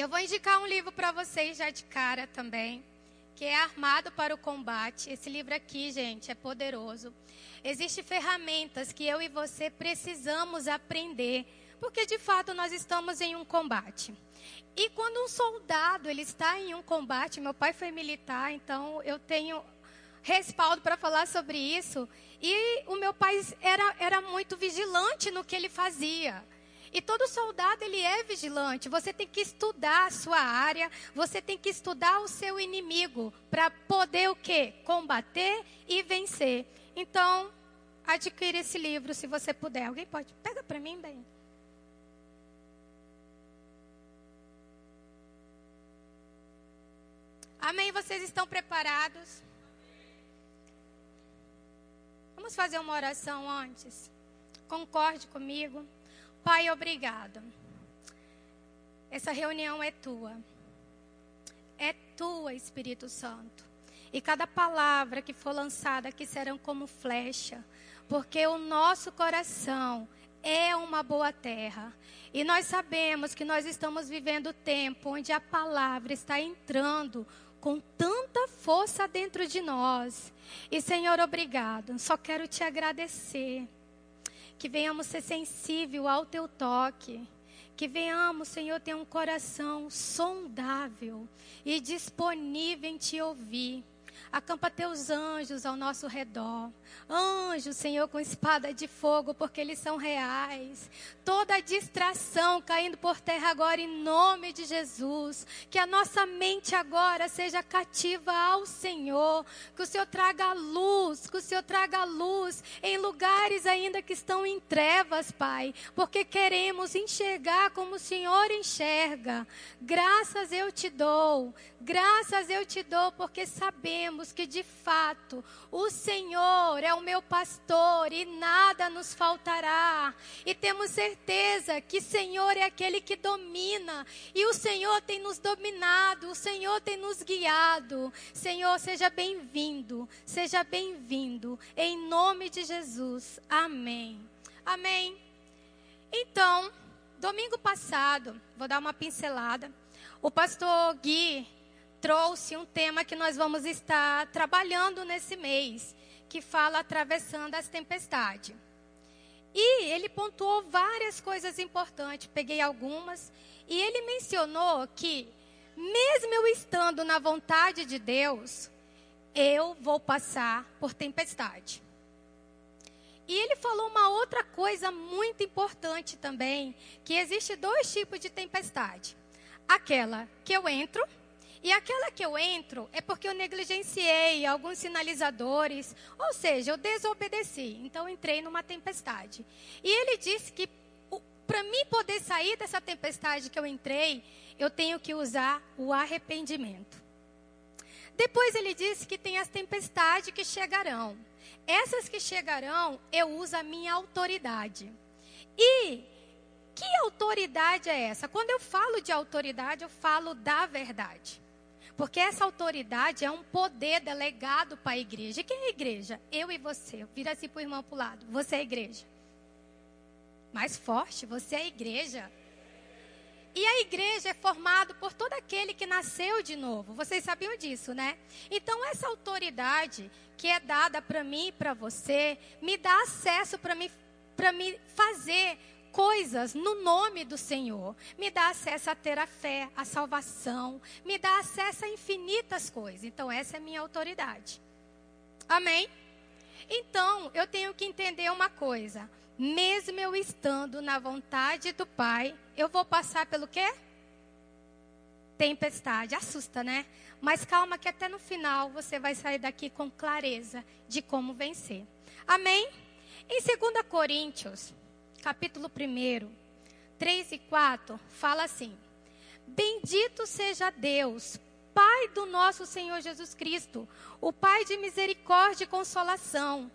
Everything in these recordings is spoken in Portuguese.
Eu vou indicar um livro para vocês já de cara também, que é Armado para o Combate. Esse livro aqui, gente, é poderoso. Existem ferramentas que eu e você precisamos aprender, porque de fato nós estamos em um combate. E quando um soldado ele está em um combate, meu pai foi militar, então eu tenho respaldo para falar sobre isso. E o meu pai era, era muito vigilante no que ele fazia. E todo soldado ele é vigilante. Você tem que estudar a sua área, você tem que estudar o seu inimigo para poder o quê? Combater e vencer. Então, adquira esse livro se você puder. Alguém pode? Pega para mim, bem. Amém? Vocês estão preparados? Vamos fazer uma oração antes? Concorde comigo. Pai, obrigado. Essa reunião é tua. É tua, Espírito Santo. E cada palavra que for lançada aqui serão como flecha, porque o nosso coração é uma boa terra. E nós sabemos que nós estamos vivendo tempo onde a palavra está entrando com tanta força dentro de nós. E Senhor, obrigado. Só quero te agradecer. Que venhamos ser sensível ao teu toque. Que venhamos, Senhor, ter um coração sondável e disponível em te ouvir. Acampa teus anjos ao nosso redor. Anjos, Senhor, com espada de fogo, porque eles são reais. Toda distração caindo por terra agora, em nome de Jesus. Que a nossa mente agora seja cativa ao Senhor. Que o Senhor traga luz, que o Senhor traga luz em lugares ainda que estão em trevas, Pai. Porque queremos enxergar como o Senhor enxerga. Graças eu te dou. Graças eu te dou, porque sabemos que de fato o Senhor é o meu pastor e nada nos faltará. E temos certeza que Senhor é aquele que domina e o Senhor tem nos dominado, o Senhor tem nos guiado. Senhor, seja bem-vindo, seja bem-vindo, em nome de Jesus. Amém. Amém. Então, domingo passado, vou dar uma pincelada. O pastor Gui trouxe um tema que nós vamos estar trabalhando nesse mês, que fala atravessando as tempestades. E ele pontuou várias coisas importantes, peguei algumas, e ele mencionou que, mesmo eu estando na vontade de Deus, eu vou passar por tempestade. E ele falou uma outra coisa muito importante também, que existe dois tipos de tempestade. Aquela que eu entro e aquela que eu entro é porque eu negligenciei alguns sinalizadores, ou seja, eu desobedeci. Então entrei numa tempestade. E ele disse que para mim poder sair dessa tempestade que eu entrei, eu tenho que usar o arrependimento. Depois ele disse que tem as tempestades que chegarão. Essas que chegarão, eu uso a minha autoridade. E que autoridade é essa? Quando eu falo de autoridade, eu falo da verdade. Porque essa autoridade é um poder delegado para a igreja. E quem é a igreja? Eu e você. Vira assim para o irmão para o lado. Você é a igreja. Mais forte, você é a igreja. E a igreja é formada por todo aquele que nasceu de novo. Vocês sabiam disso, né? Então, essa autoridade que é dada para mim e para você, me dá acesso para me, me fazer coisas no nome do Senhor. Me dá acesso a ter a fé, a salvação, me dá acesso a infinitas coisas. Então, essa é a minha autoridade. Amém? Então, eu tenho que entender uma coisa. Mesmo eu estando na vontade do Pai, eu vou passar pelo quê? Tempestade. Assusta, né? Mas calma que até no final você vai sair daqui com clareza de como vencer. Amém? Em 2 Coríntios capítulo 1, 3 e 4, fala assim: Bendito seja Deus, Pai do nosso Senhor Jesus Cristo, o Pai de misericórdia e consolação.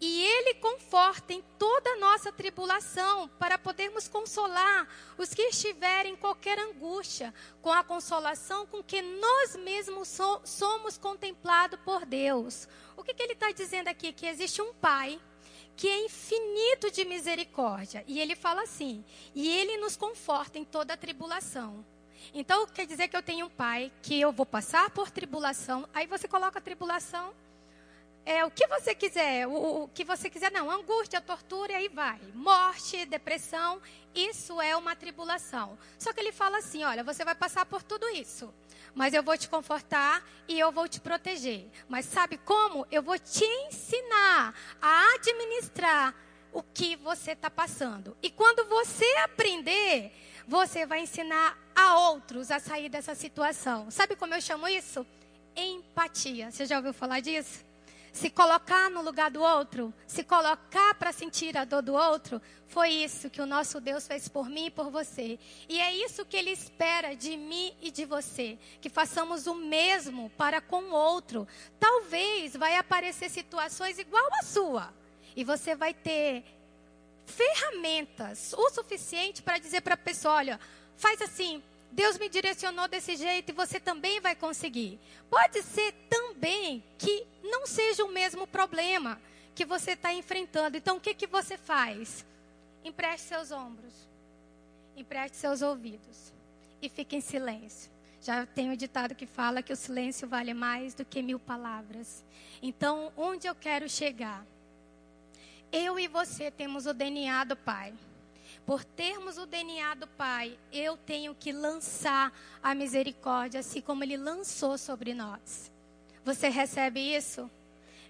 E Ele conforta em toda a nossa tribulação, para podermos consolar os que estiverem em qualquer angústia, com a consolação com que nós mesmos so somos contemplados por Deus. O que, que ele está dizendo aqui? Que existe um Pai que é infinito de misericórdia. E ele fala assim: e ele nos conforta em toda a tribulação. Então quer dizer que eu tenho um pai que eu vou passar por tribulação. Aí você coloca a tribulação é, o que você quiser, o, o, que você quiser, não, angústia, tortura, e aí vai. Morte, depressão, isso é uma tribulação. Só que ele fala assim: olha, você vai passar por tudo isso, mas eu vou te confortar e eu vou te proteger. Mas sabe como? Eu vou te ensinar a administrar o que você está passando. E quando você aprender, você vai ensinar a outros a sair dessa situação. Sabe como eu chamo isso? Empatia. Você já ouviu falar disso? Se colocar no lugar do outro, se colocar para sentir a dor do outro, foi isso que o nosso Deus fez por mim e por você. E é isso que Ele espera de mim e de você, que façamos o mesmo para com o outro. Talvez vai aparecer situações igual a sua, e você vai ter ferramentas o suficiente para dizer para a pessoa, olha, faz assim, Deus me direcionou desse jeito e você também vai conseguir. Pode ser também que não seja o mesmo problema que você está enfrentando. Então, o que, que você faz? Empreste seus ombros, empreste seus ouvidos e fique em silêncio. Já tem o ditado que fala que o silêncio vale mais do que mil palavras. Então, onde eu quero chegar? Eu e você temos o DNA do Pai. Por termos o DNA do Pai, eu tenho que lançar a misericórdia, assim como Ele lançou sobre nós. Você recebe isso?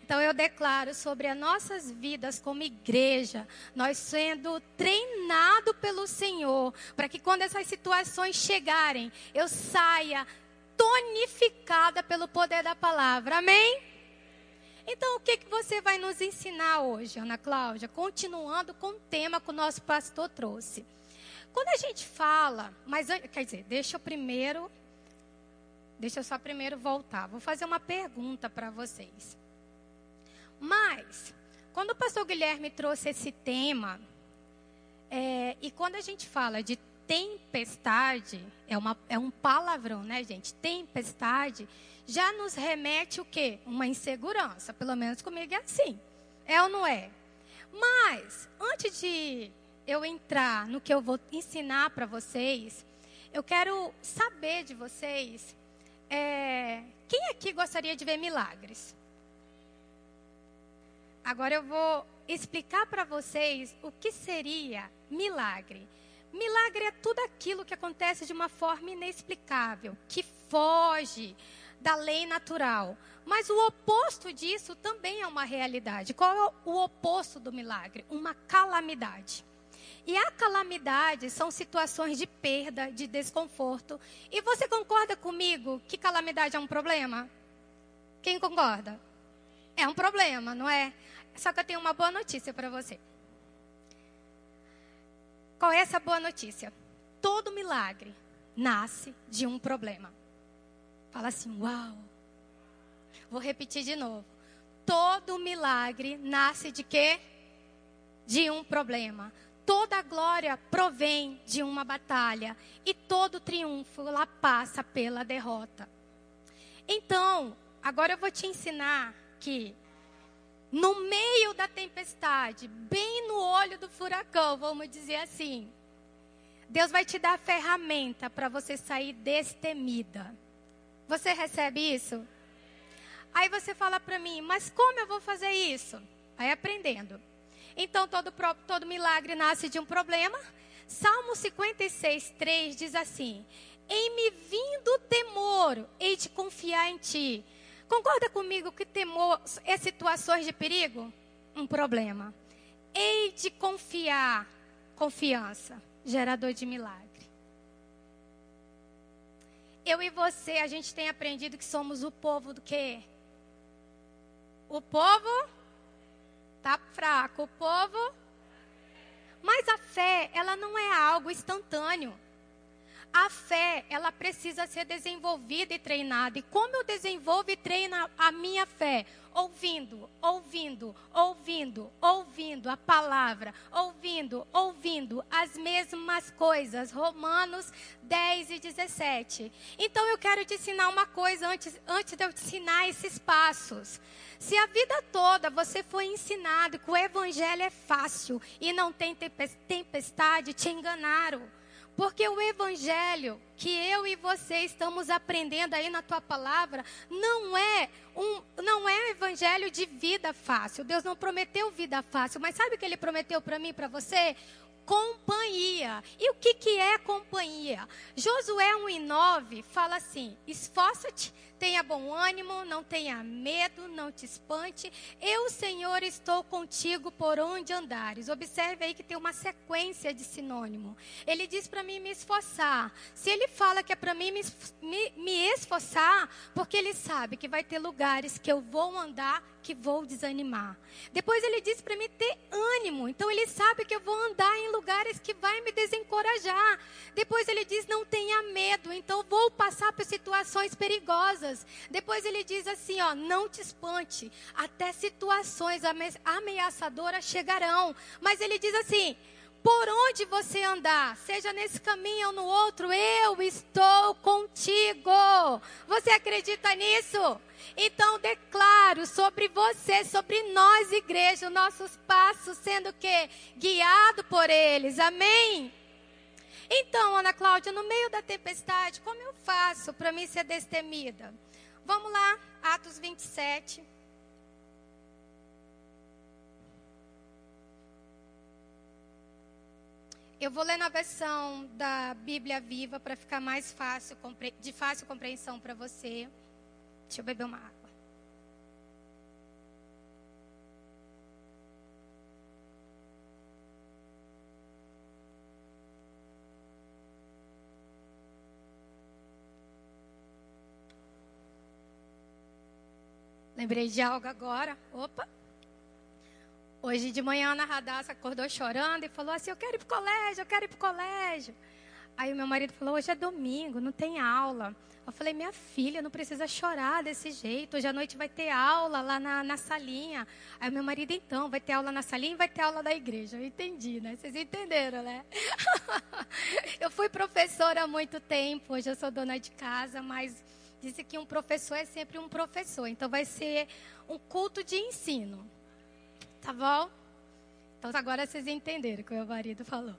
Então eu declaro sobre as nossas vidas como igreja, nós sendo treinado pelo Senhor, para que quando essas situações chegarem, eu saia tonificada pelo poder da palavra. Amém? Então, o que, que você vai nos ensinar hoje, Ana Cláudia? Continuando com o tema que o nosso pastor trouxe. Quando a gente fala, mas quer dizer, deixa eu primeiro, deixa eu só primeiro voltar. Vou fazer uma pergunta para vocês. Mas, quando o pastor Guilherme trouxe esse tema, é, e quando a gente fala de tempestade, é, uma, é um palavrão, né, gente? Tempestade já nos remete o quê? Uma insegurança. Pelo menos comigo é assim. É ou não é? Mas, antes de eu entrar no que eu vou ensinar para vocês, eu quero saber de vocês, é, quem aqui gostaria de ver milagres? Agora eu vou explicar para vocês o que seria milagre. Milagre é tudo aquilo que acontece de uma forma inexplicável, que foge da lei natural. Mas o oposto disso também é uma realidade. Qual é o oposto do milagre? Uma calamidade. E a calamidade são situações de perda, de desconforto. E você concorda comigo que calamidade é um problema? Quem concorda? É um problema, não é? Só que eu tenho uma boa notícia para você. Qual é essa boa notícia? Todo milagre nasce de um problema. Fala assim: Uau! Vou repetir de novo. Todo milagre nasce de quê? De um problema. Toda glória provém de uma batalha. E todo triunfo lá passa pela derrota. Então, agora eu vou te ensinar que no meio da tempestade, bem no olho do furacão, vamos dizer assim, Deus vai te dar a ferramenta para você sair destemida. Você recebe isso? Aí você fala para mim, mas como eu vou fazer isso? Aí aprendendo. Então todo, todo milagre nasce de um problema. Salmo 56, 3 diz assim: Em me vindo temor, hei de confiar em ti. Concorda comigo que temor é situações de perigo? Um problema. Hei de confiar, confiança, gerador de milagre eu e você, a gente tem aprendido que somos o povo do quê? O povo tá fraco, o povo. Mas a fé, ela não é algo instantâneo. A fé, ela precisa ser desenvolvida e treinada. E como eu desenvolvo e treino a minha fé? ouvindo, ouvindo, ouvindo, ouvindo a palavra, ouvindo, ouvindo as mesmas coisas. Romanos 10 e 17. Então eu quero te ensinar uma coisa antes, antes de eu te ensinar esses passos. Se a vida toda você foi ensinado que o evangelho é fácil e não tem tempestade, te enganaram. Porque o evangelho que eu e você estamos aprendendo aí na tua palavra não é um não é um evangelho de vida fácil. Deus não prometeu vida fácil, mas sabe o que ele prometeu para mim para você? companhia. E o que, que é companhia? Josué 1 e 9 fala assim: esforça-te, tenha bom ânimo, não tenha medo, não te espante. Eu, Senhor, estou contigo por onde andares. Observe aí que tem uma sequência de sinônimo. Ele diz para mim me esforçar. Se ele fala que é para mim me, me, me esforçar, porque ele sabe que vai ter lugares que eu vou andar que vou desanimar. Depois ele diz para mim ter ânimo. Então ele sabe que eu vou andar em lugares que vai me desencorajar. Depois ele diz não tenha medo. Então vou passar por situações perigosas. Depois ele diz assim, ó, não te espante. Até situações ameaçadoras chegarão. Mas ele diz assim, por onde você andar, seja nesse caminho ou no outro, eu estou contigo. Você acredita nisso? Então declaro sobre você, sobre nós, igreja, nossos passos sendo que guiado por eles. Amém? Então, Ana Cláudia, no meio da tempestade, como eu faço para mim ser destemida? Vamos lá, Atos 27. Eu vou ler na versão da Bíblia Viva para ficar mais fácil, de fácil compreensão para você. Deixa eu beber uma água. Lembrei de algo agora. Opa! Hoje de manhã a Ana Radassa acordou chorando e falou assim: Eu quero ir para o colégio, eu quero ir para o colégio. Aí o meu marido falou: Hoje é domingo, não tem aula. Eu falei: Minha filha, não precisa chorar desse jeito. Hoje à noite vai ter aula lá na, na salinha. Aí o meu marido, então, vai ter aula na salinha e vai ter aula da igreja. Eu entendi, né? Vocês entenderam, né? eu fui professora há muito tempo, hoje eu sou dona de casa, mas disse que um professor é sempre um professor. Então vai ser um culto de ensino. Tá bom? Então agora vocês entenderam o que o meu marido falou.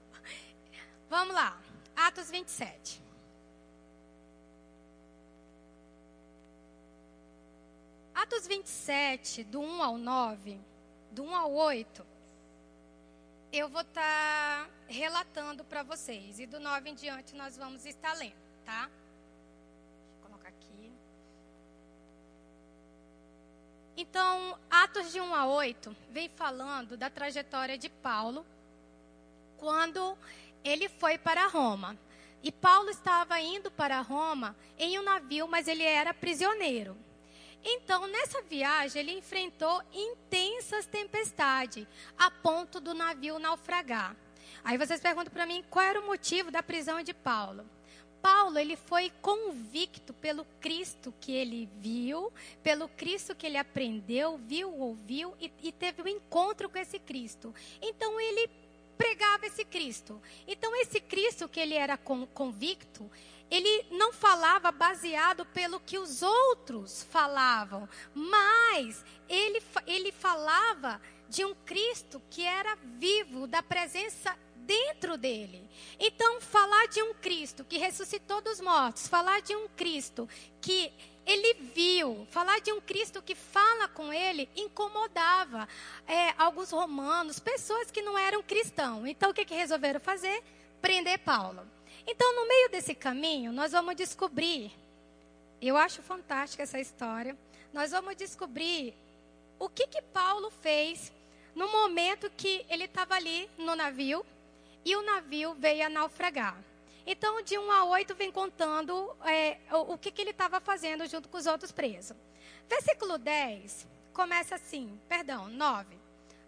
Vamos lá. Atos 27. Atos 27, do 1 ao 9, do 1 ao 8, eu vou estar tá relatando para vocês. E do 9 em diante nós vamos estar lendo, tá? Então, Atos de 1 a 8 vem falando da trajetória de Paulo quando ele foi para Roma. E Paulo estava indo para Roma em um navio, mas ele era prisioneiro. Então, nessa viagem, ele enfrentou intensas tempestades, a ponto do navio naufragar. Aí vocês perguntam para mim qual era o motivo da prisão de Paulo. Paulo, ele foi convicto pelo Cristo que ele viu, pelo Cristo que ele aprendeu, viu, ouviu e, e teve um encontro com esse Cristo. Então ele pregava esse Cristo. Então esse Cristo que ele era convicto, ele não falava baseado pelo que os outros falavam, mas ele, ele falava de um Cristo que era vivo, da presença dentro dele. Então, falar de um Cristo que ressuscitou dos mortos, falar de um Cristo que ele viu, falar de um Cristo que fala com ele, incomodava é, alguns romanos, pessoas que não eram cristãos. Então, o que, que resolveram fazer? Prender Paulo. Então, no meio desse caminho, nós vamos descobrir. Eu acho fantástica essa história. Nós vamos descobrir o que, que Paulo fez no momento que ele estava ali no navio e o navio veio a naufragar. Então, de 1 a 8 vem contando é, o, o, que, que ele estava fazendo junto com os outros presos. Versículo 10 começa assim, perdão, 9.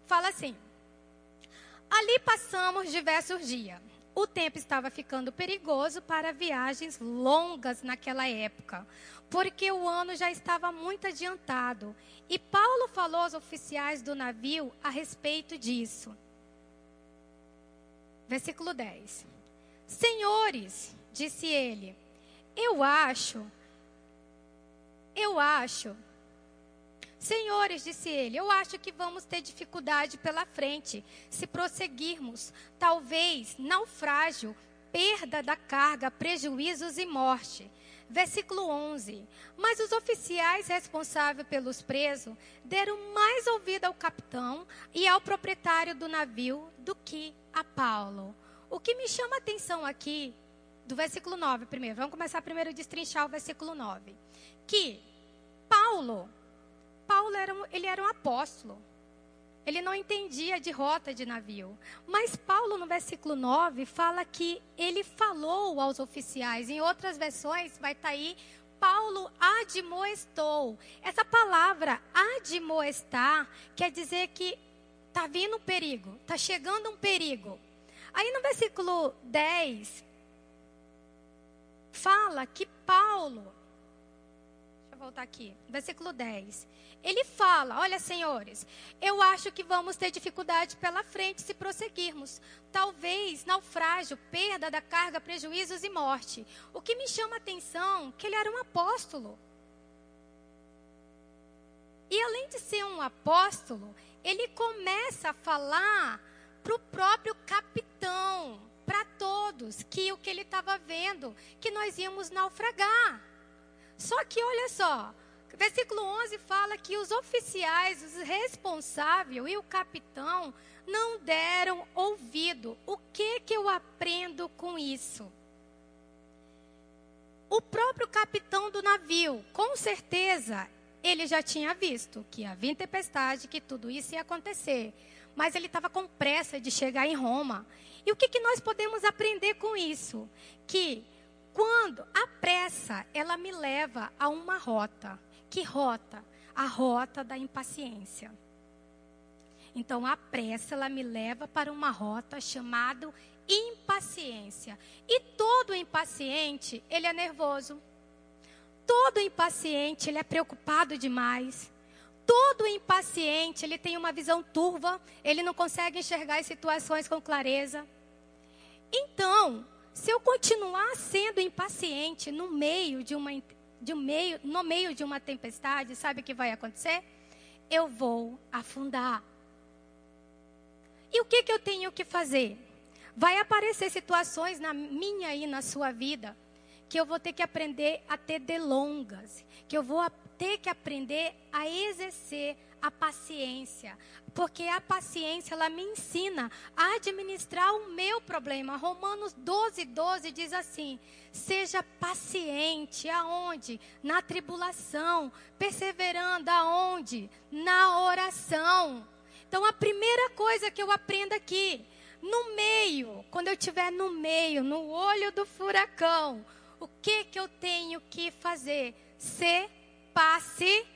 Fala assim: Ali passamos diversos dias. O tempo estava ficando perigoso para viagens longas naquela época, porque o ano já estava muito adiantado. E Paulo falou aos oficiais do navio a respeito disso. Versículo 10. Senhores, disse ele, eu acho, eu acho, senhores, disse ele, eu acho que vamos ter dificuldade pela frente se prosseguirmos. Talvez naufrágio perda da carga, prejuízos e morte. Versículo 11. Mas os oficiais responsáveis pelos presos deram mais ouvido ao capitão e ao proprietário do navio do que a Paulo. O que me chama a atenção aqui, do versículo 9 primeiro, vamos começar primeiro a destrinchar o versículo 9. Que Paulo, Paulo era um, ele era um apóstolo. Ele não entendia de rota de navio. Mas Paulo, no versículo 9, fala que ele falou aos oficiais. Em outras versões, vai estar tá aí, Paulo admoestou. Essa palavra admoestar quer dizer que está vindo um perigo, está chegando um perigo. Aí no versículo 10, fala que Paulo, deixa eu voltar aqui, versículo 10. Ele fala: Olha, senhores, eu acho que vamos ter dificuldade pela frente se prosseguirmos. Talvez naufrágio, perda da carga, prejuízos e morte. O que me chama a atenção é que ele era um apóstolo. E além de ser um apóstolo, ele começa a falar para o próprio capitão, para todos, que o que ele estava vendo, que nós íamos naufragar. Só que olha só, Versículo 11 fala que os oficiais, os responsáveis e o capitão não deram ouvido. O que que eu aprendo com isso? O próprio capitão do navio, com certeza, ele já tinha visto que havia tempestade, que tudo isso ia acontecer. Mas ele estava com pressa de chegar em Roma. E o que, que nós podemos aprender com isso? Que quando a pressa, ela me leva a uma rota. Que rota? A rota da impaciência. Então a pressa ela me leva para uma rota chamada impaciência. E todo impaciente, ele é nervoso. Todo impaciente, ele é preocupado demais. Todo impaciente, ele tem uma visão turva, ele não consegue enxergar as situações com clareza. Então, se eu continuar sendo impaciente no meio de uma de um meio, no meio de uma tempestade, sabe o que vai acontecer? Eu vou afundar. E o que, que eu tenho que fazer? Vai aparecer situações na minha e na sua vida que eu vou ter que aprender a ter delongas, que eu vou ter que aprender a exercer a paciência, porque a paciência ela me ensina a administrar o meu problema. Romanos 12, 12 diz assim: seja paciente, aonde? Na tribulação, perseverando, aonde? Na oração. Então a primeira coisa que eu aprendo aqui, no meio, quando eu estiver no meio, no olho do furacão, o que que eu tenho que fazer? Ser paciente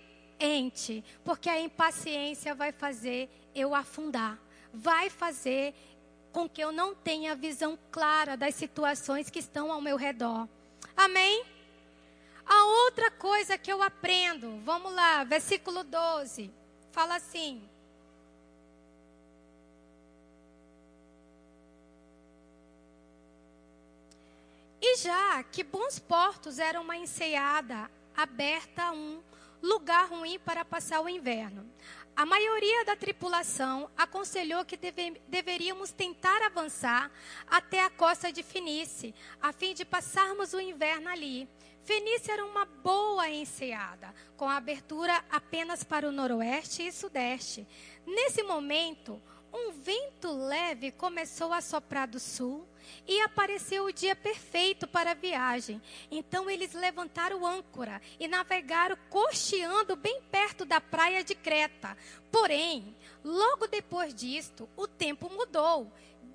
porque a impaciência vai fazer eu afundar, vai fazer com que eu não tenha visão clara das situações que estão ao meu redor. Amém? A outra coisa que eu aprendo, vamos lá, versículo 12, fala assim: E já que bons portos eram uma enseada aberta a um lugar ruim para passar o inverno. A maioria da tripulação aconselhou que deve, deveríamos tentar avançar até a costa de Fenice, a fim de passarmos o inverno ali. Fenice era uma boa enseada, com abertura apenas para o noroeste e sudeste. Nesse momento, um vento leve começou a soprar do sul e apareceu o dia perfeito para a viagem. Então eles levantaram âncora e navegaram costeando bem perto da praia de Creta. Porém, logo depois disto, o tempo mudou.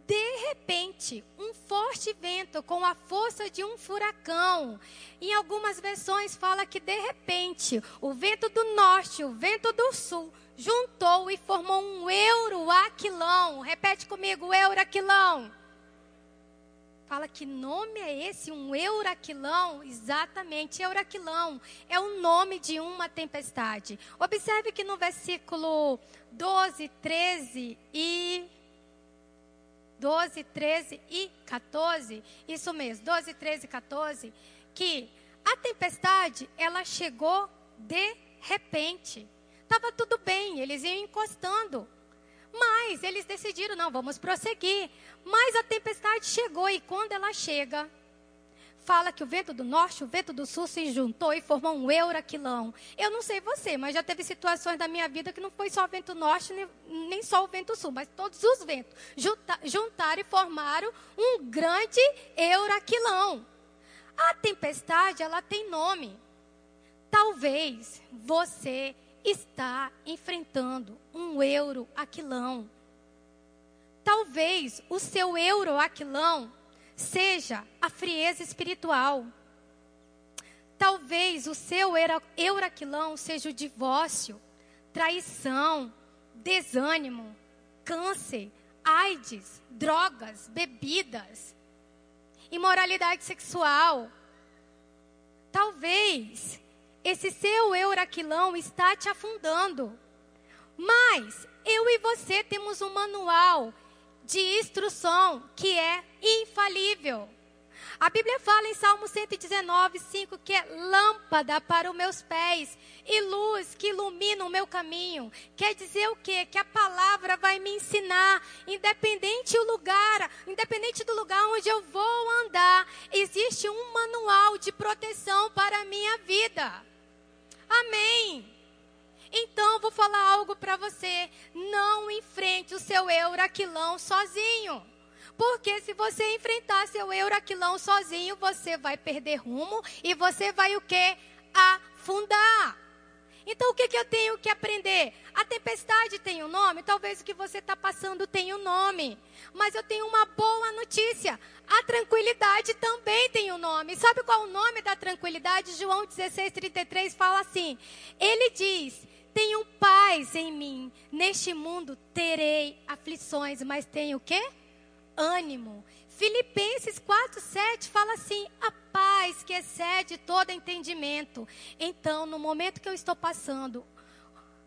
De repente, um forte vento com a força de um furacão. Em algumas versões fala que de repente, o vento do norte, o vento do sul juntou e formou um euroaquilão. Repete comigo, euroaquilão. Fala que nome é esse? Um euraquilão? Exatamente, euraquilão. É o nome de uma tempestade. Observe que no versículo 12, 13 e 12, 13 e 14, isso mesmo, 12, 13 e 14, que a tempestade, ela chegou de repente. Estava tudo bem, eles iam encostando. Mas eles decidiram, não, vamos prosseguir. Mas a tempestade chegou e quando ela chega, fala que o vento do norte, o vento do sul se juntou e formou um euraquilão. Eu não sei você, mas já teve situações da minha vida que não foi só o vento norte, nem só o vento sul, mas todos os ventos juntaram e formaram um grande euraquilão. A tempestade, ela tem nome. Talvez você está enfrentando um euro-aquilão. Talvez o seu euro-aquilão seja a frieza espiritual. Talvez o seu euraquilão seja o divórcio, traição, desânimo, câncer, AIDS, drogas, bebidas, imoralidade sexual. Talvez esse seu euraquilão está te afundando. Mas eu e você temos um manual de instrução que é infalível. A Bíblia fala em Salmo 119, 5 que é lâmpada para os meus pés e luz que ilumina o meu caminho. Quer dizer o quê? Que a palavra vai me ensinar, independente o lugar, independente do lugar onde eu vou andar, existe um manual de proteção para a minha vida. Amém. Então, vou falar algo para você. Não enfrente o seu euraquilão sozinho. Porque se você enfrentar seu euraquilão sozinho, você vai perder rumo e você vai o quê? Afundar. Então o que, que eu tenho que aprender? A tempestade tem um nome, talvez o que você está passando tenha um nome. Mas eu tenho uma boa notícia. A tranquilidade também tem um nome. Sabe qual é o nome da tranquilidade? João 16, 33 fala assim: Ele diz: Tenho paz em mim. Neste mundo terei aflições, mas tenho o quê? ânimo. Filipenses 4:7 fala assim: a paz que excede todo entendimento. Então, no momento que eu estou passando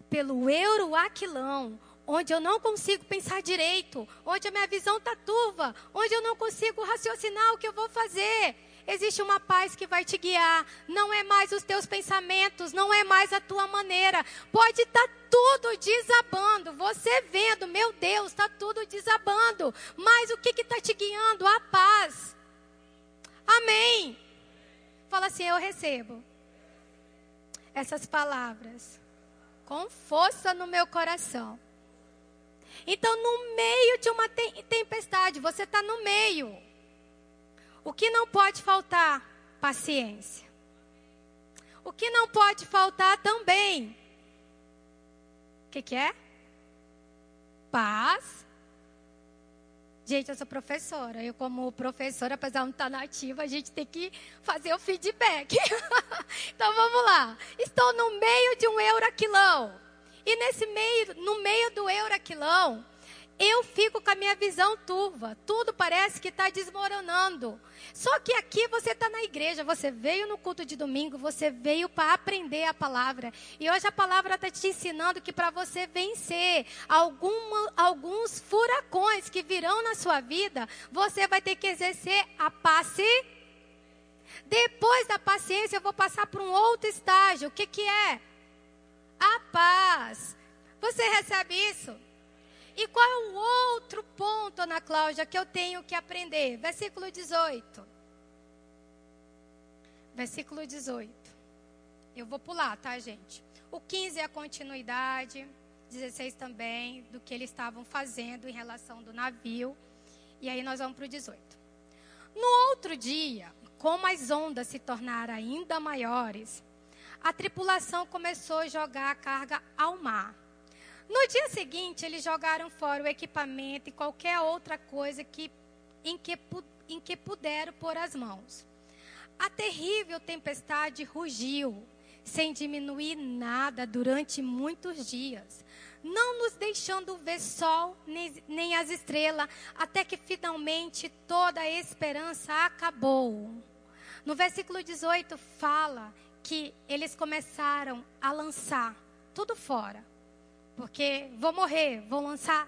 pelo euroaquilão, onde eu não consigo pensar direito, onde a minha visão está turva, onde eu não consigo raciocinar o que eu vou fazer, existe uma paz que vai te guiar. Não é mais os teus pensamentos, não é mais a tua maneira. Pode estar tá tudo desabando. Você vendo, meu Deus, está tudo desabando. Mas o que está te guiando? A paz. Amém. Fala assim: Eu recebo essas palavras com força no meu coração. Então, no meio de uma tempestade, você está no meio. O que não pode faltar? Paciência. O que não pode faltar também? O que, que é? Paz. Gente, eu sou professora. Eu, como professora, apesar de não estar nativa, a gente tem que fazer o feedback. então vamos lá. Estou no meio de um euraquilão. E nesse meio, no meio do euraquilão, eu fico com a minha visão turva. Tudo parece que está desmoronando. Só que aqui você está na igreja, você veio no culto de domingo, você veio para aprender a palavra. E hoje a palavra está te ensinando que para você vencer alguma, alguns furacões que virão na sua vida, você vai ter que exercer a paciência. Depois da paciência, eu vou passar para um outro estágio. O que, que é? A paz. Você recebe isso? E qual é o outro ponto, Ana Cláudia, que eu tenho que aprender? Versículo 18. Versículo 18. Eu vou pular, tá, gente? O 15 é a continuidade, 16 também, do que eles estavam fazendo em relação do navio. E aí nós vamos para o 18. No outro dia, como as ondas se tornaram ainda maiores, a tripulação começou a jogar a carga ao mar no dia seguinte, eles jogaram fora o equipamento e qualquer outra coisa que, em, que, em que puderam pôr as mãos. A terrível tempestade rugiu, sem diminuir nada durante muitos dias, não nos deixando ver sol nem, nem as estrelas, até que finalmente toda a esperança acabou. No versículo 18 fala que eles começaram a lançar tudo fora porque vou morrer, vou lançar,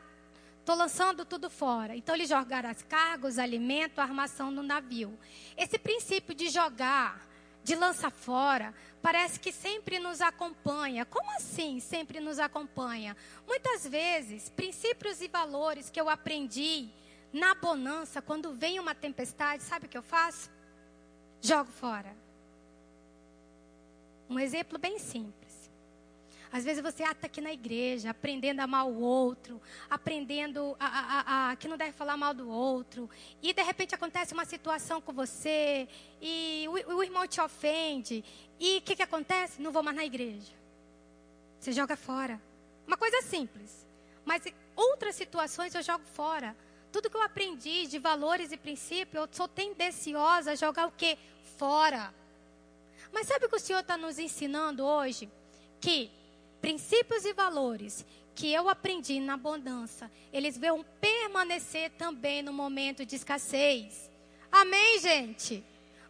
estou lançando tudo fora. Então eles jogaram as cargas, alimento, armação no navio. Esse princípio de jogar, de lançar fora, parece que sempre nos acompanha. Como assim sempre nos acompanha? Muitas vezes, princípios e valores que eu aprendi na bonança, quando vem uma tempestade, sabe o que eu faço? Jogo fora. Um exemplo bem simples. Às vezes você está aqui na igreja, aprendendo a amar o outro, aprendendo a, a, a, que não deve falar mal do outro, e de repente acontece uma situação com você, e o, o irmão te ofende, e o que, que acontece? Não vou mais na igreja. Você joga fora. Uma coisa simples. Mas outras situações eu jogo fora. Tudo que eu aprendi de valores e princípios, eu sou tendenciosa a jogar o quê? Fora. Mas sabe o que o Senhor está nos ensinando hoje? Que princípios e valores que eu aprendi na abundância, eles vão permanecer também no momento de escassez. Amém, gente?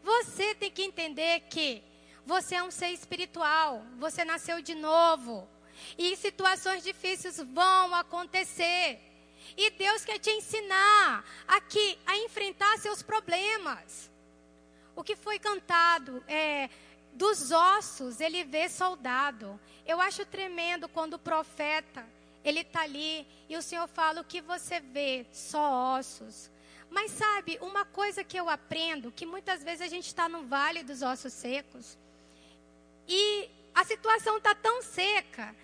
Você tem que entender que você é um ser espiritual, você nasceu de novo. E situações difíceis vão acontecer. E Deus quer te ensinar aqui a enfrentar seus problemas. O que foi cantado é dos ossos ele vê soldado. Eu acho tremendo quando o profeta, ele está ali e o Senhor fala o que você vê, só ossos. Mas sabe, uma coisa que eu aprendo, que muitas vezes a gente está no vale dos ossos secos e a situação está tão seca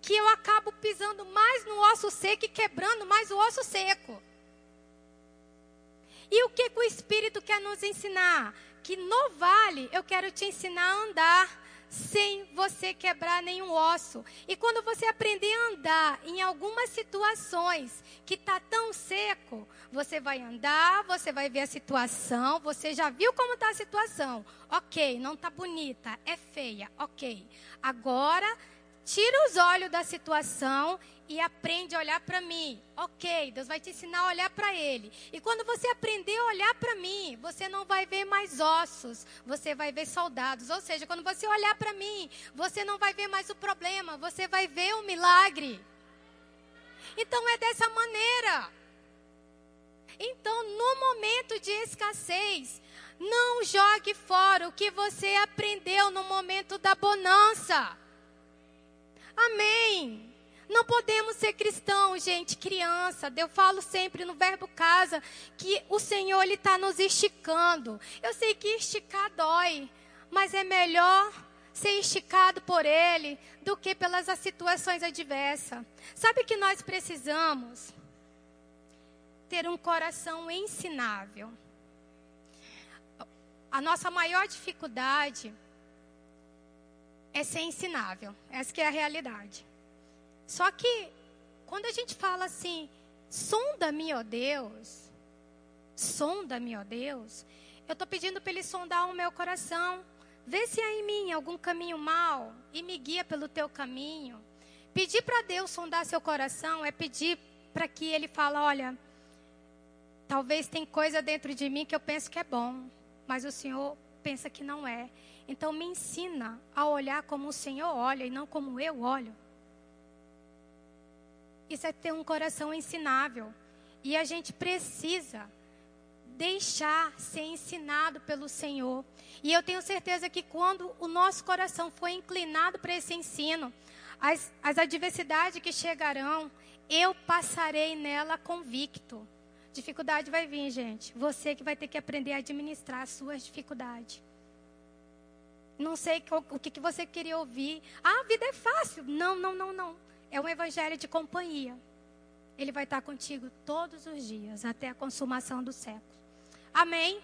que eu acabo pisando mais no osso seco e quebrando mais o osso seco. E o que, que o Espírito quer nos ensinar? Que no vale eu quero te ensinar a andar sem você quebrar nenhum osso. E quando você aprender a andar em algumas situações que está tão seco, você vai andar, você vai ver a situação, você já viu como está a situação. Ok, não está bonita, é feia, ok. Agora, tira os olhos da situação e aprende a olhar para mim. Ok, Deus vai te ensinar a olhar para Ele. E quando você aprender a olhar para mim, você não vai ver mais ossos, você vai ver soldados. Ou seja, quando você olhar para mim, você não vai ver mais o problema, você vai ver o milagre. Então é dessa maneira. Então, no momento de escassez, não jogue fora o que você aprendeu no momento da bonança. Amém. Não podemos ser cristãos, gente, criança. Eu falo sempre no verbo casa que o Senhor ele está nos esticando. Eu sei que esticar dói, mas é melhor ser esticado por Ele do que pelas situações adversas. Sabe que nós precisamos ter um coração ensinável. A nossa maior dificuldade é ser ensinável. Essa é a realidade. Só que quando a gente fala assim, sonda-me, ó Deus, sonda-me, ó Deus, eu estou pedindo para Ele sondar o meu coração. Vê se há em mim algum caminho mal e me guia pelo teu caminho. Pedir para Deus sondar seu coração é pedir para que Ele fale, olha, talvez tem coisa dentro de mim que eu penso que é bom, mas o Senhor pensa que não é. Então me ensina a olhar como o Senhor olha e não como eu olho. Isso é ter um coração ensinável. E a gente precisa deixar ser ensinado pelo Senhor. E eu tenho certeza que quando o nosso coração for inclinado para esse ensino, as, as adversidades que chegarão, eu passarei nela convicto. Dificuldade vai vir, gente. Você que vai ter que aprender a administrar as suas dificuldades. Não sei o, o que, que você queria ouvir. Ah, a vida é fácil. Não, não, não, não é um evangelho de companhia. Ele vai estar contigo todos os dias, até a consumação do século. Amém?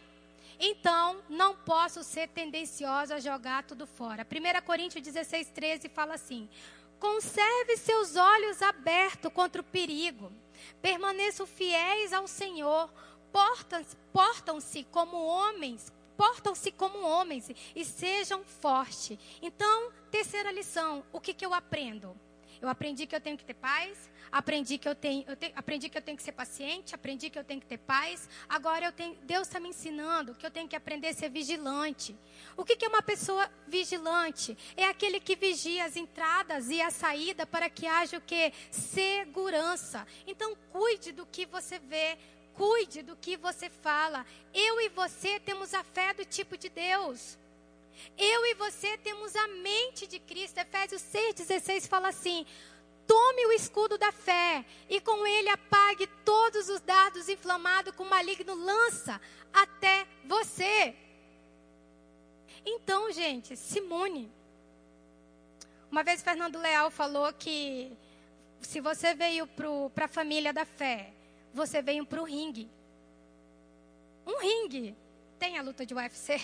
Então, não posso ser tendenciosa a jogar tudo fora. 1 Coríntios 16, 13 fala assim: Conserve seus olhos abertos contra o perigo, permaneçam fiéis ao Senhor, portam-se como homens, portam-se como homens e sejam fortes. Então, terceira lição: o que, que eu aprendo? Eu aprendi que eu tenho que ter paz, aprendi que eu tenho, eu te, aprendi que eu tenho que ser paciente, aprendi que eu tenho que ter paz. Agora eu tenho, Deus está me ensinando que eu tenho que aprender a ser vigilante. O que, que é uma pessoa vigilante? É aquele que vigia as entradas e a saída para que haja o que? Segurança. Então cuide do que você vê, cuide do que você fala. Eu e você temos a fé do tipo de Deus. Eu e você temos a mente de Cristo. Efésios 6,16 fala assim: Tome o escudo da fé e com ele apague todos os dados inflamados o maligno lança até você. Então, gente, Simone. Uma vez Fernando Leal falou que se você veio para a família da fé, você veio para o ringue. Um ringue. Tem a luta de UFC,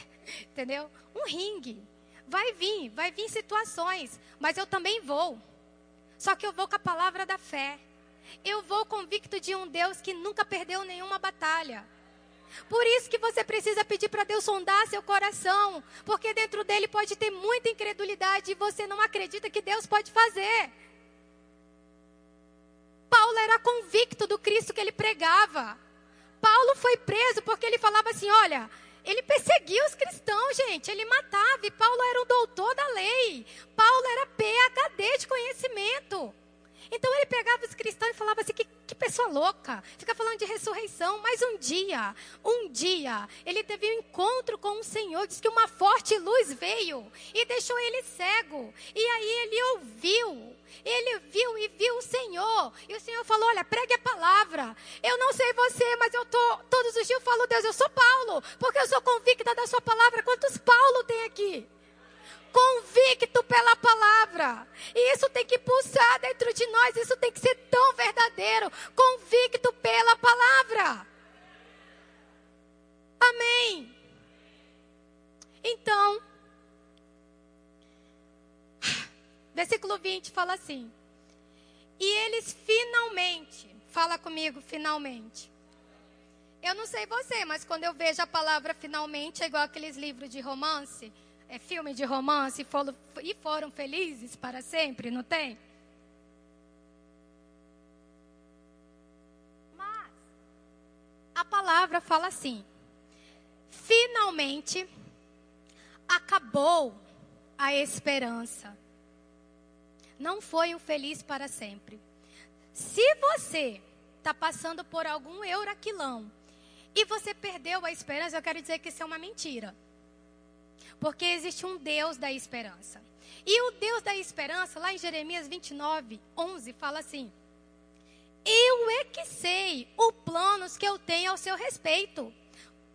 entendeu? Um ringue. Vai vir, vai vir situações, mas eu também vou. Só que eu vou com a palavra da fé. Eu vou convicto de um Deus que nunca perdeu nenhuma batalha. Por isso que você precisa pedir para Deus sondar seu coração, porque dentro dele pode ter muita incredulidade e você não acredita que Deus pode fazer. Paulo era convicto do Cristo que ele pregava. Paulo foi preso porque ele falava assim: olha, ele perseguia os cristãos, gente. Ele matava. E Paulo era um doutor da lei. Paulo era PhD de conhecimento. Então ele pegava os cristãos e falava assim: que, que pessoa louca, fica falando de ressurreição. Mas um dia, um dia, ele teve um encontro com o Senhor, diz que uma forte luz veio e deixou ele cego. E aí ele ouviu, ele viu e viu o Senhor. E o Senhor falou: Olha, pregue a palavra. Eu não sei você, mas eu tô todos os dias eu falo, Deus, eu sou Paulo, porque eu sou convicta da sua palavra. Quantos Paulo tem aqui? Convicto pela palavra. E isso tem que pulsar dentro de nós, isso tem que ser tão verdadeiro, convicto pela palavra. Amém. Então, versículo 20 fala assim: E eles finalmente, fala comigo, finalmente. Eu não sei você, mas quando eu vejo a palavra finalmente, é igual aqueles livros de romance é, filme de romance e foram, felizes para sempre, não tem? Mas a palavra fala assim: finalmente acabou a esperança. Não foi um feliz para sempre. Se você está passando por algum euraquilão e você perdeu a esperança, eu quero dizer que isso é uma mentira. Porque existe um Deus da esperança. E o Deus da esperança, lá em Jeremias 29, 11, fala assim: Eu é que sei os planos que eu tenho ao seu respeito.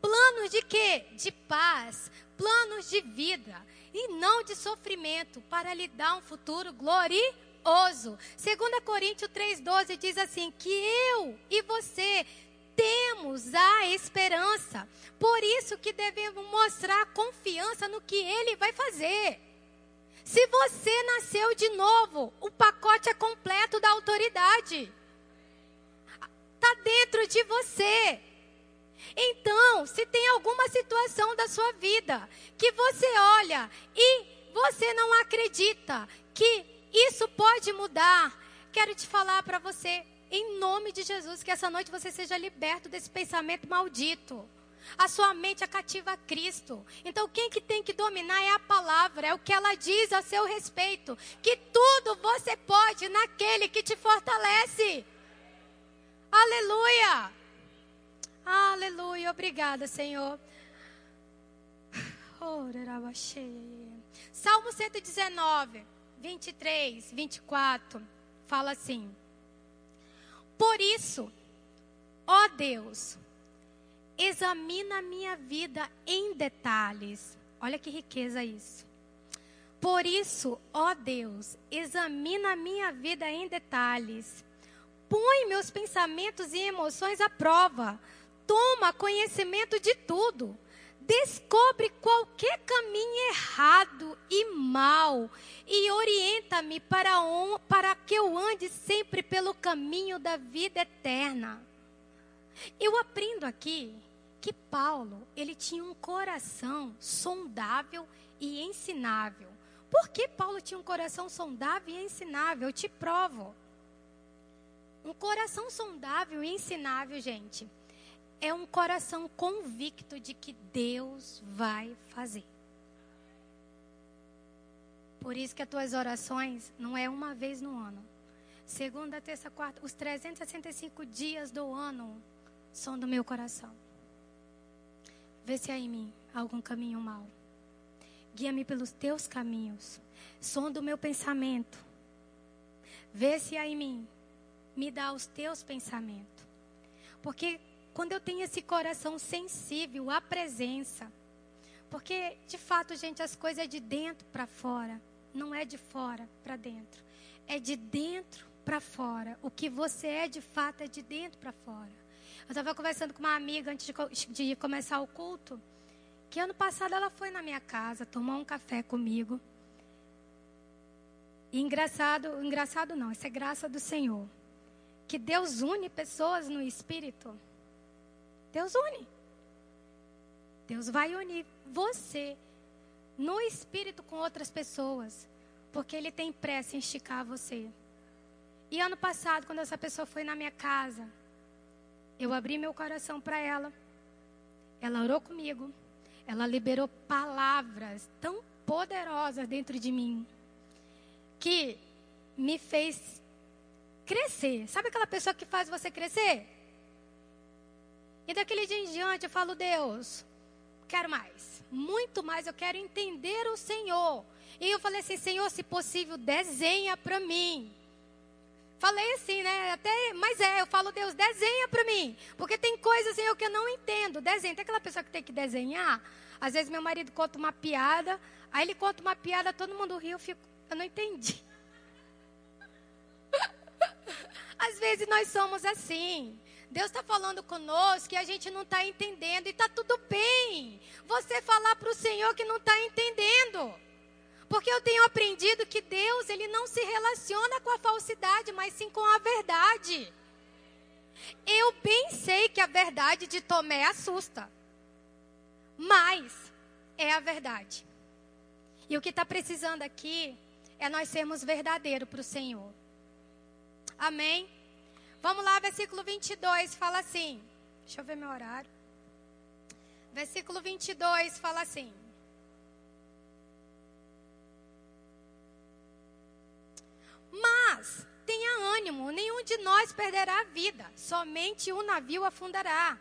Planos de quê? De paz, planos de vida e não de sofrimento, para lhe dar um futuro glorioso. 2 Coríntios 3,12 diz assim: que eu e você temos a esperança. Por isso que devemos mostrar confiança no que ele vai fazer. Se você nasceu de novo, o pacote é completo da autoridade. Está dentro de você. Então, se tem alguma situação da sua vida que você olha e você não acredita que isso pode mudar, quero te falar para você, em nome de Jesus, que essa noite você seja liberto desse pensamento maldito. A sua mente é cativa a Cristo. Então, quem que tem que dominar é a palavra, é o que ela diz a seu respeito. Que tudo você pode naquele que te fortalece. Aleluia! Aleluia, obrigada, Senhor. Salmo 119, 23, 24, fala assim. Por isso, ó Deus, examina a minha vida em detalhes. Olha que riqueza isso. Por isso, ó Deus, examina a minha vida em detalhes. Põe meus pensamentos e emoções à prova. Toma conhecimento de tudo descobre qualquer caminho errado e mal e orienta-me para, para que eu ande sempre pelo caminho da vida eterna. Eu aprendo aqui que Paulo, ele tinha um coração sondável e ensinável. Por que Paulo tinha um coração sondável e ensinável? Eu te provo. Um coração sondável e ensinável, gente, é um coração convicto de que Deus vai fazer. Por isso que as tuas orações não é uma vez no ano. Segunda, terça, quarta, os 365 dias do ano são do meu coração. Vê se há em mim algum caminho mau. Guia-me pelos teus caminhos. Som do meu pensamento. Vê se há em mim. Me dá os teus pensamentos. Porque quando eu tenho esse coração sensível à presença, porque de fato, gente, as coisas é de dentro para fora, não é de fora para dentro. É de dentro para fora. O que você é de fato é de dentro para fora. Eu estava conversando com uma amiga antes de, de começar o culto, que ano passado ela foi na minha casa, tomou um café comigo. E engraçado, engraçado não, isso é graça do Senhor. Que Deus une pessoas no espírito. Deus une. Deus vai unir você no espírito com outras pessoas, porque Ele tem pressa em esticar você. E ano passado, quando essa pessoa foi na minha casa, eu abri meu coração para ela. Ela orou comigo. Ela liberou palavras tão poderosas dentro de mim que me fez crescer. Sabe aquela pessoa que faz você crescer? E daquele dia em diante eu falo, Deus, quero mais. Muito mais, eu quero entender o Senhor. E eu falei assim, Senhor, se possível, desenha para mim. Falei assim, né? Até, mas é, eu falo, Deus, desenha para mim. Porque tem coisas, Senhor, que eu não entendo. Desenha. Tem aquela pessoa que tem que desenhar. Às vezes meu marido conta uma piada, aí ele conta uma piada, todo mundo ri, eu fico, eu não entendi. Às vezes nós somos assim. Deus está falando conosco e a gente não está entendendo. E está tudo bem. Você falar para o Senhor que não está entendendo. Porque eu tenho aprendido que Deus, ele não se relaciona com a falsidade, mas sim com a verdade. Eu bem sei que a verdade de Tomé assusta. Mas é a verdade. E o que está precisando aqui é nós sermos verdadeiros para o Senhor. Amém? Vamos lá, versículo 22 fala assim. Deixa eu ver meu horário. Versículo 22 fala assim. Mas tenha ânimo, nenhum de nós perderá a vida, somente um navio afundará.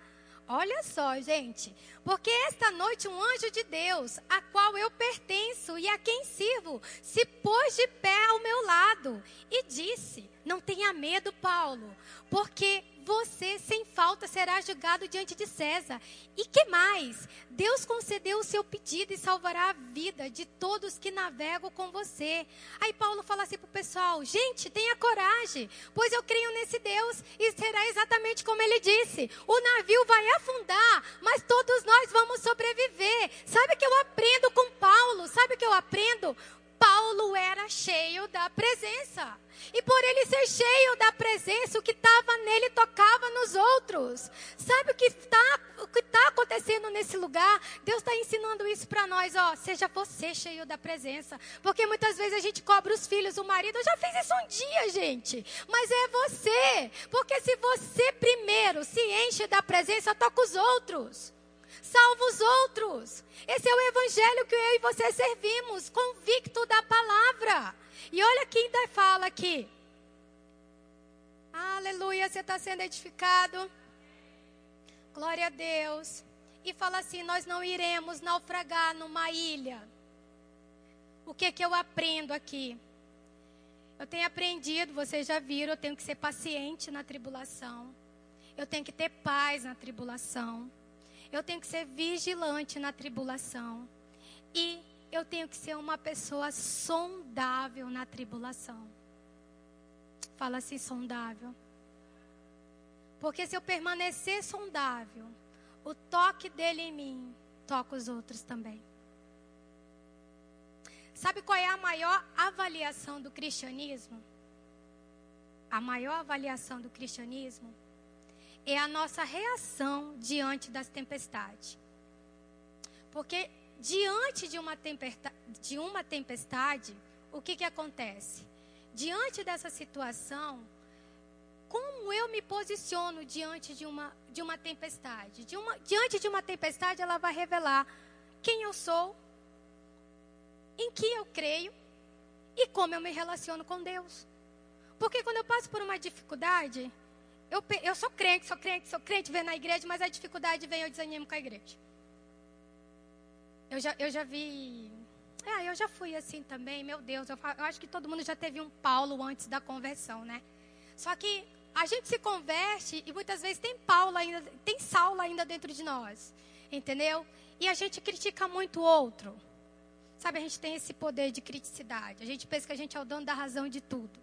Olha só, gente. Porque esta noite um anjo de Deus, a qual eu pertenço e a quem sirvo, se pôs de pé ao meu lado e disse: Não tenha medo, Paulo, porque você sem falta será julgado diante de César. E que mais? Deus concedeu o seu pedido e salvará a vida de todos que navegam com você. Aí Paulo fala assim para o pessoal: gente, tenha coragem, pois eu creio nesse Deus e será exatamente como ele disse: o navio vai afundar, mas todos nós vamos sobreviver. Sabe o que eu aprendo com Paulo? Sabe o que eu aprendo? Paulo era cheio da presença. E por ele ser cheio da presença, o que estava nele tocava nos outros. Sabe o que está tá acontecendo nesse lugar? Deus está ensinando isso para nós. Ó, seja você cheio da presença. Porque muitas vezes a gente cobra os filhos, o marido. Eu já fiz isso um dia, gente. Mas é você. Porque se você primeiro se enche da presença, toca os outros salva os outros. Esse é o evangelho que eu e você servimos, convicto da palavra. E olha quem ainda fala aqui. Aleluia, você está sendo edificado. Glória a Deus. E fala assim: nós não iremos naufragar numa ilha. O que que eu aprendo aqui? Eu tenho aprendido, vocês já viram, eu tenho que ser paciente na tribulação. Eu tenho que ter paz na tribulação. Eu tenho que ser vigilante na tribulação. E eu tenho que ser uma pessoa sondável na tribulação. Fala assim, sondável. Porque se eu permanecer sondável, o toque dele em mim toca os outros também. Sabe qual é a maior avaliação do cristianismo? A maior avaliação do cristianismo é a nossa reação diante das tempestades. Porque diante de uma, de uma tempestade, o que, que acontece? Diante dessa situação, como eu me posiciono diante de uma, de uma tempestade? De uma, diante de uma tempestade, ela vai revelar quem eu sou, em que eu creio e como eu me relaciono com Deus. Porque quando eu passo por uma dificuldade, eu, eu sou crente, sou crente, sou crente, venho na igreja, mas a dificuldade vem, eu desanimo com a igreja. Eu já, eu já vi já fui assim também, meu Deus. Eu, eu acho que todo mundo já teve um Paulo antes da conversão, né? Só que a gente se converte e muitas vezes tem Paulo ainda, tem Saulo ainda dentro de nós, entendeu? E a gente critica muito o outro. Sabe, a gente tem esse poder de criticidade. A gente pensa que a gente é o dono da razão de tudo.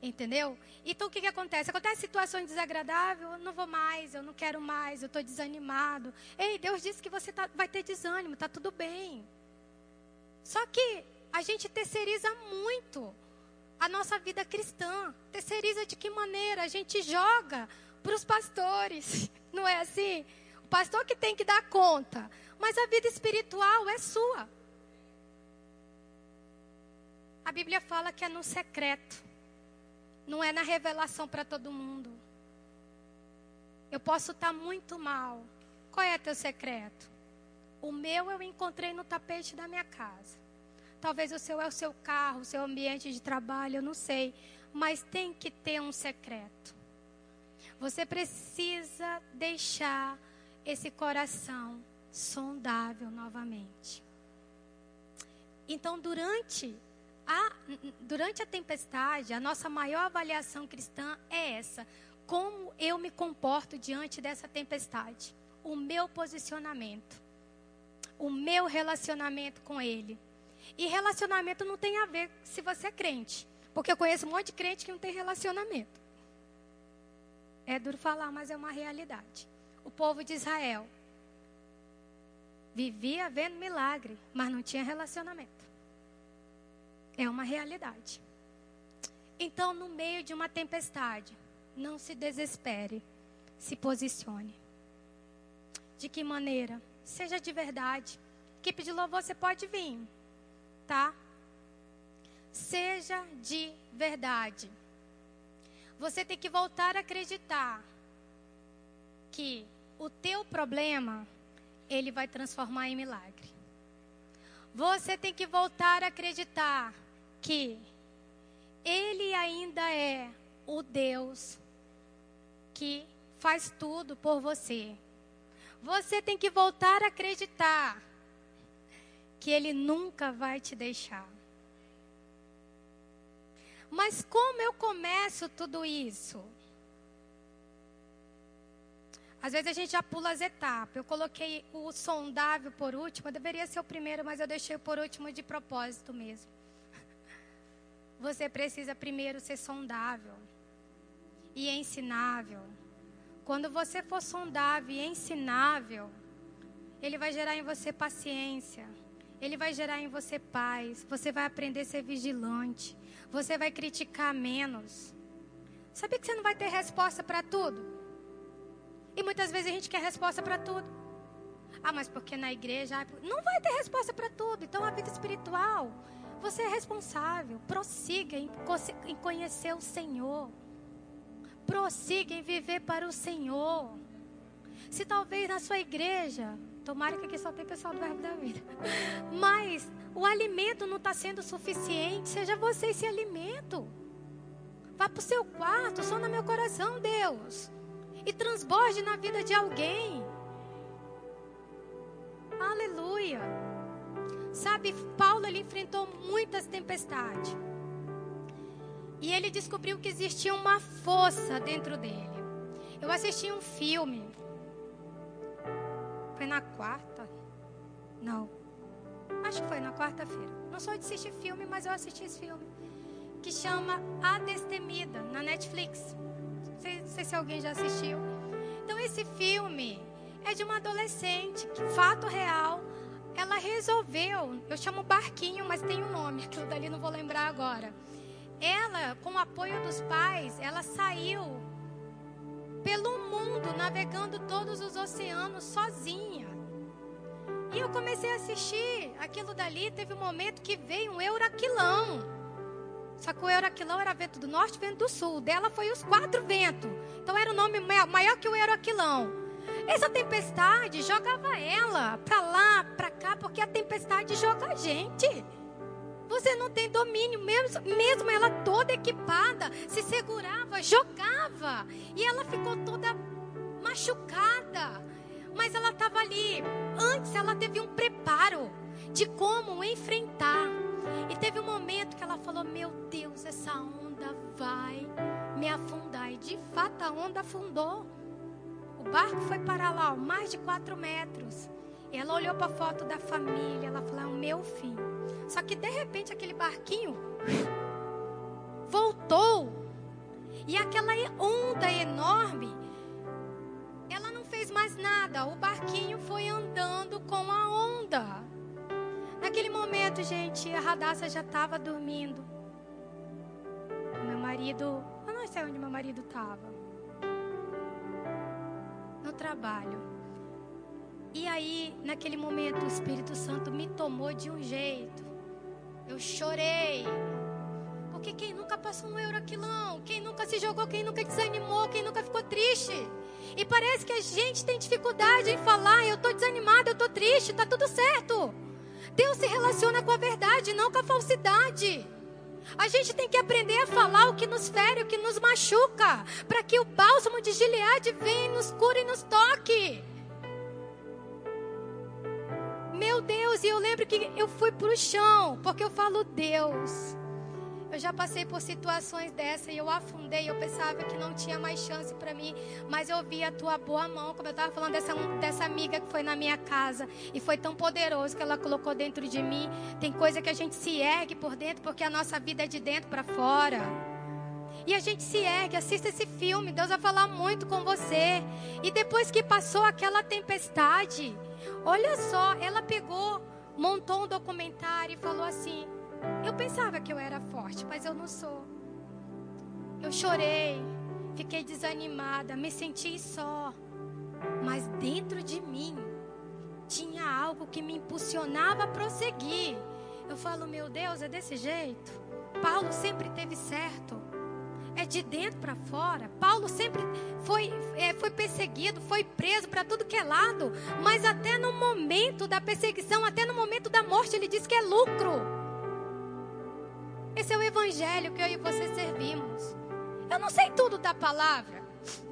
Entendeu? Então o que, que acontece? Acontece situações desagradáveis, eu não vou mais, eu não quero mais, eu estou desanimado. Ei, Deus disse que você tá, vai ter desânimo, está tudo bem. Só que a gente terceiriza muito a nossa vida cristã. Terceiriza de que maneira? A gente joga para os pastores. Não é assim? O pastor que tem que dar conta. Mas a vida espiritual é sua. A Bíblia fala que é no secreto. Não é na revelação para todo mundo. Eu posso estar tá muito mal. Qual é teu secreto? O meu eu encontrei no tapete da minha casa. Talvez o seu é o seu carro, o seu ambiente de trabalho, eu não sei. Mas tem que ter um secreto. Você precisa deixar esse coração sondável novamente. Então, durante a, durante a tempestade, a nossa maior avaliação cristã é essa: como eu me comporto diante dessa tempestade, o meu posicionamento, o meu relacionamento com Ele. E relacionamento não tem a ver se você é crente, porque eu conheço um monte de crente que não tem relacionamento. É duro falar, mas é uma realidade. O povo de Israel vivia vendo milagre, mas não tinha relacionamento. É uma realidade. Então, no meio de uma tempestade, não se desespere, se posicione. De que maneira? Seja de verdade. Equipe de louvor, você pode vir, tá? Seja de verdade. Você tem que voltar a acreditar que o teu problema ele vai transformar em milagre. Você tem que voltar a acreditar que Ele ainda é o Deus que faz tudo por você. Você tem que voltar a acreditar que Ele nunca vai te deixar. Mas como eu começo tudo isso? Às vezes a gente já pula as etapas. Eu coloquei o sondável por último, deveria ser o primeiro, mas eu deixei por último de propósito mesmo. Você precisa primeiro ser sondável e ensinável. Quando você for sondável e ensinável, ele vai gerar em você paciência. Ele vai gerar em você paz. Você vai aprender a ser vigilante. Você vai criticar menos. Sabia que você não vai ter resposta para tudo? E muitas vezes a gente quer resposta para tudo. Ah, mas porque na igreja. Não vai ter resposta para tudo. Então a vida espiritual você é responsável. Prossiga em, em conhecer o Senhor. Prossiga em viver para o Senhor. Se talvez na sua igreja, tomara que aqui só tem pessoal do Verbo da Vida, mas o alimento não está sendo suficiente, seja você esse alimento. Vá para o seu quarto, só no meu coração, Deus. E transborde na vida de alguém. Aleluia. Sabe, Paulo ele enfrentou muitas tempestades. E ele descobriu que existia uma força dentro dele. Eu assisti um filme. Foi na quarta? Não. Acho que foi na quarta-feira. Não sou de assistir filme, mas eu assisti esse filme. Que chama A Destemida, na Netflix. Não sei, não sei se alguém já assistiu. Então, esse filme é de uma adolescente, que, fato real, ela resolveu, eu chamo barquinho, mas tem um nome, aquilo dali não vou lembrar agora. Ela, com o apoio dos pais, ela saiu pelo mundo, navegando todos os oceanos sozinha. E eu comecei a assistir aquilo dali, teve um momento que veio um euraquilão. Só que o euraquilão era vento do norte vento do sul. Dela foi os quatro ventos. Então era um nome maior que o euraquilão. Essa tempestade jogava ela para lá, para cá, porque a tempestade joga a gente. Você não tem domínio, mesmo, mesmo ela toda equipada, se segurava, jogava. E ela ficou toda machucada. Mas ela estava ali. Antes ela teve um preparo de como enfrentar. E teve um momento que ela falou: Meu Deus, essa onda vai me afundar. E de fato a onda afundou. O barco foi para lá, ó, mais de quatro metros. Ela olhou para a foto da família, ela falou: é o meu fim. Só que de repente aquele barquinho voltou. E aquela onda enorme, ela não fez mais nada. O barquinho foi andando com a onda. Naquele momento, gente, a Radassa já estava dormindo. O meu marido, eu não sei onde meu marido estava. No trabalho. E aí, naquele momento, o Espírito Santo me tomou de um jeito. Eu chorei. Porque quem nunca passou um euroquilão, quem nunca se jogou, quem nunca desanimou, quem nunca ficou triste. E parece que a gente tem dificuldade em falar, eu estou desanimado, eu estou triste, está tudo certo. Deus se relaciona com a verdade, não com a falsidade. A gente tem que aprender a falar o que nos fere, o que nos machuca, para que o bálsamo de Gileade venha, nos cure e nos toque. Meu Deus, e eu lembro que eu fui para o chão, porque eu falo Deus. Eu já passei por situações dessa e eu afundei. Eu pensava que não tinha mais chance para mim, mas eu vi a tua boa mão, como eu estava falando dessa, dessa amiga que foi na minha casa e foi tão poderoso que ela colocou dentro de mim. Tem coisa que a gente se ergue por dentro porque a nossa vida é de dentro para fora. E a gente se ergue, assista esse filme, Deus vai falar muito com você. E depois que passou aquela tempestade, olha só, ela pegou, montou um documentário e falou assim: eu pensava que eu era forte, mas eu não sou. Eu chorei, fiquei desanimada, me senti só. Mas dentro de mim tinha algo que me impulsionava a prosseguir. Eu falo, meu Deus, é desse jeito. Paulo sempre teve certo. É de dentro para fora. Paulo sempre foi, é, foi perseguido, foi preso para tudo que é lado. Mas até no momento da perseguição, até no momento da morte, ele diz que é lucro. Esse é o evangelho que eu e você servimos. Eu não sei tudo da palavra.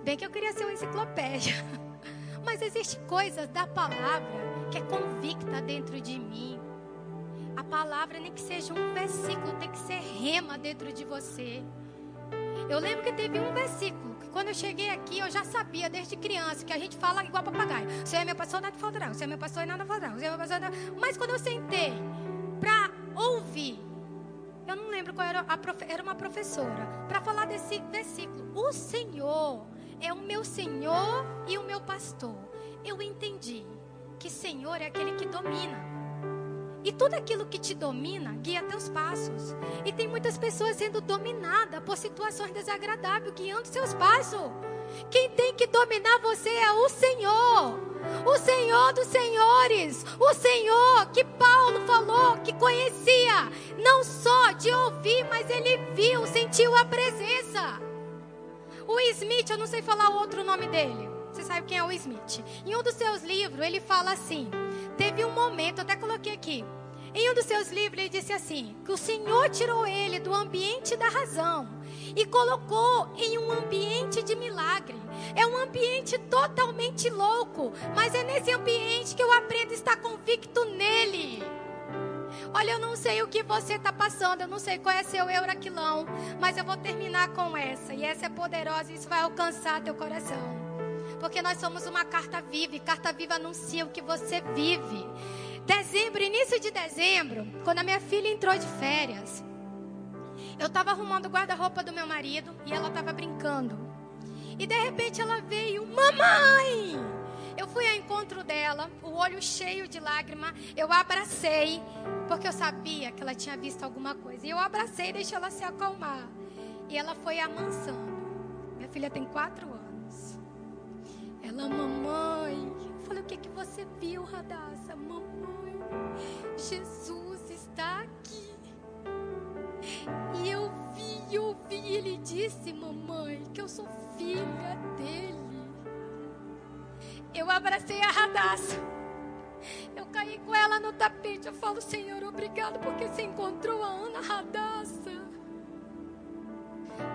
Bem que eu queria ser uma enciclopédia. Mas existe coisas da palavra que é convicta dentro de mim. A palavra nem que seja um versículo, tem que ser rema dentro de você. Eu lembro que teve um versículo que quando eu cheguei aqui eu já sabia desde criança que a gente fala igual papagaio. Senhor é meu pastor, nada faltará. Senhor é meu pastor, nada faltará. Senhor é meu pastor, nada... Mas quando eu sentei para ouvir eu não lembro qual era, a profe, era uma professora, para falar desse versículo. O Senhor é o meu Senhor e o meu pastor. Eu entendi que Senhor é aquele que domina. E tudo aquilo que te domina guia teus passos. E tem muitas pessoas sendo dominadas por situações desagradáveis, guiando seus passos. Quem tem que dominar você é o Senhor. O Senhor dos Senhores. O Senhor que Paulo falou que conhecia. Não só de ouvir, mas ele viu, sentiu a presença. O Smith, eu não sei falar o outro nome dele. Você sabe quem é o Smith? Em um dos seus livros, ele fala assim: teve um momento, até coloquei aqui. Em um dos seus livros, ele disse assim: que o Senhor tirou ele do ambiente da razão e colocou em um ambiente de milagre. É um ambiente totalmente louco, mas é nesse ambiente que eu aprendo a estar convicto nele. Olha, eu não sei o que você está passando, eu não sei qual é seu euraquilão, mas eu vou terminar com essa, e essa é poderosa, e isso vai alcançar teu coração. Porque nós somos uma carta viva, e carta viva anuncia o que você vive. Dezembro, início de dezembro, quando a minha filha entrou de férias, eu estava arrumando o guarda-roupa do meu marido e ela estava brincando. E de repente ela veio, mamãe! Eu fui ao encontro dela, o olho cheio de lágrima. Eu abracei, porque eu sabia que ela tinha visto alguma coisa. E eu abracei e deixei ela se acalmar. E ela foi amansando. Minha filha tem quatro anos. Ela, mamãe. Eu falei, o que, que você viu, Radassa? Mamãe, Jesus está aqui. E eu vi, eu vi, ele disse, mamãe, que eu sou filha dele. Eu abracei a Radassa. Eu caí com ela no tapete. Eu falo, Senhor, obrigado porque você encontrou a Ana Radassa.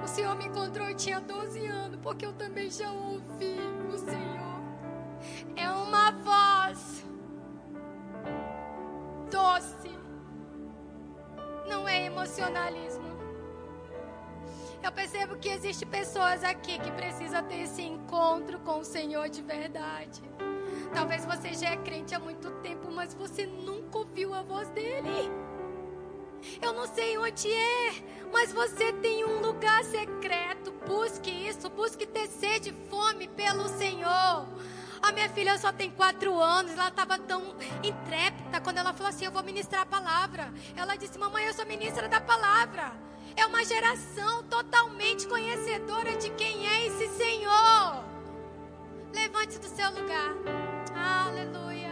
O Senhor me encontrou, eu tinha 12 anos, porque eu também já ouvi o Senhor. É uma voz doce não é emocionalismo. Eu percebo que existe pessoas aqui que precisam ter esse encontro com o Senhor de verdade. Talvez você já é crente há muito tempo, mas você nunca ouviu a voz dele. Eu não sei onde é, mas você tem um lugar secreto. Busque isso, busque ter sede e fome pelo Senhor. A minha filha só tem quatro anos, ela estava tão intrépida quando ela falou assim: Eu vou ministrar a palavra. Ela disse: Mamãe, eu sou ministra da palavra. É uma geração totalmente conhecedora de quem é esse Senhor. Levante-se do seu lugar. Aleluia.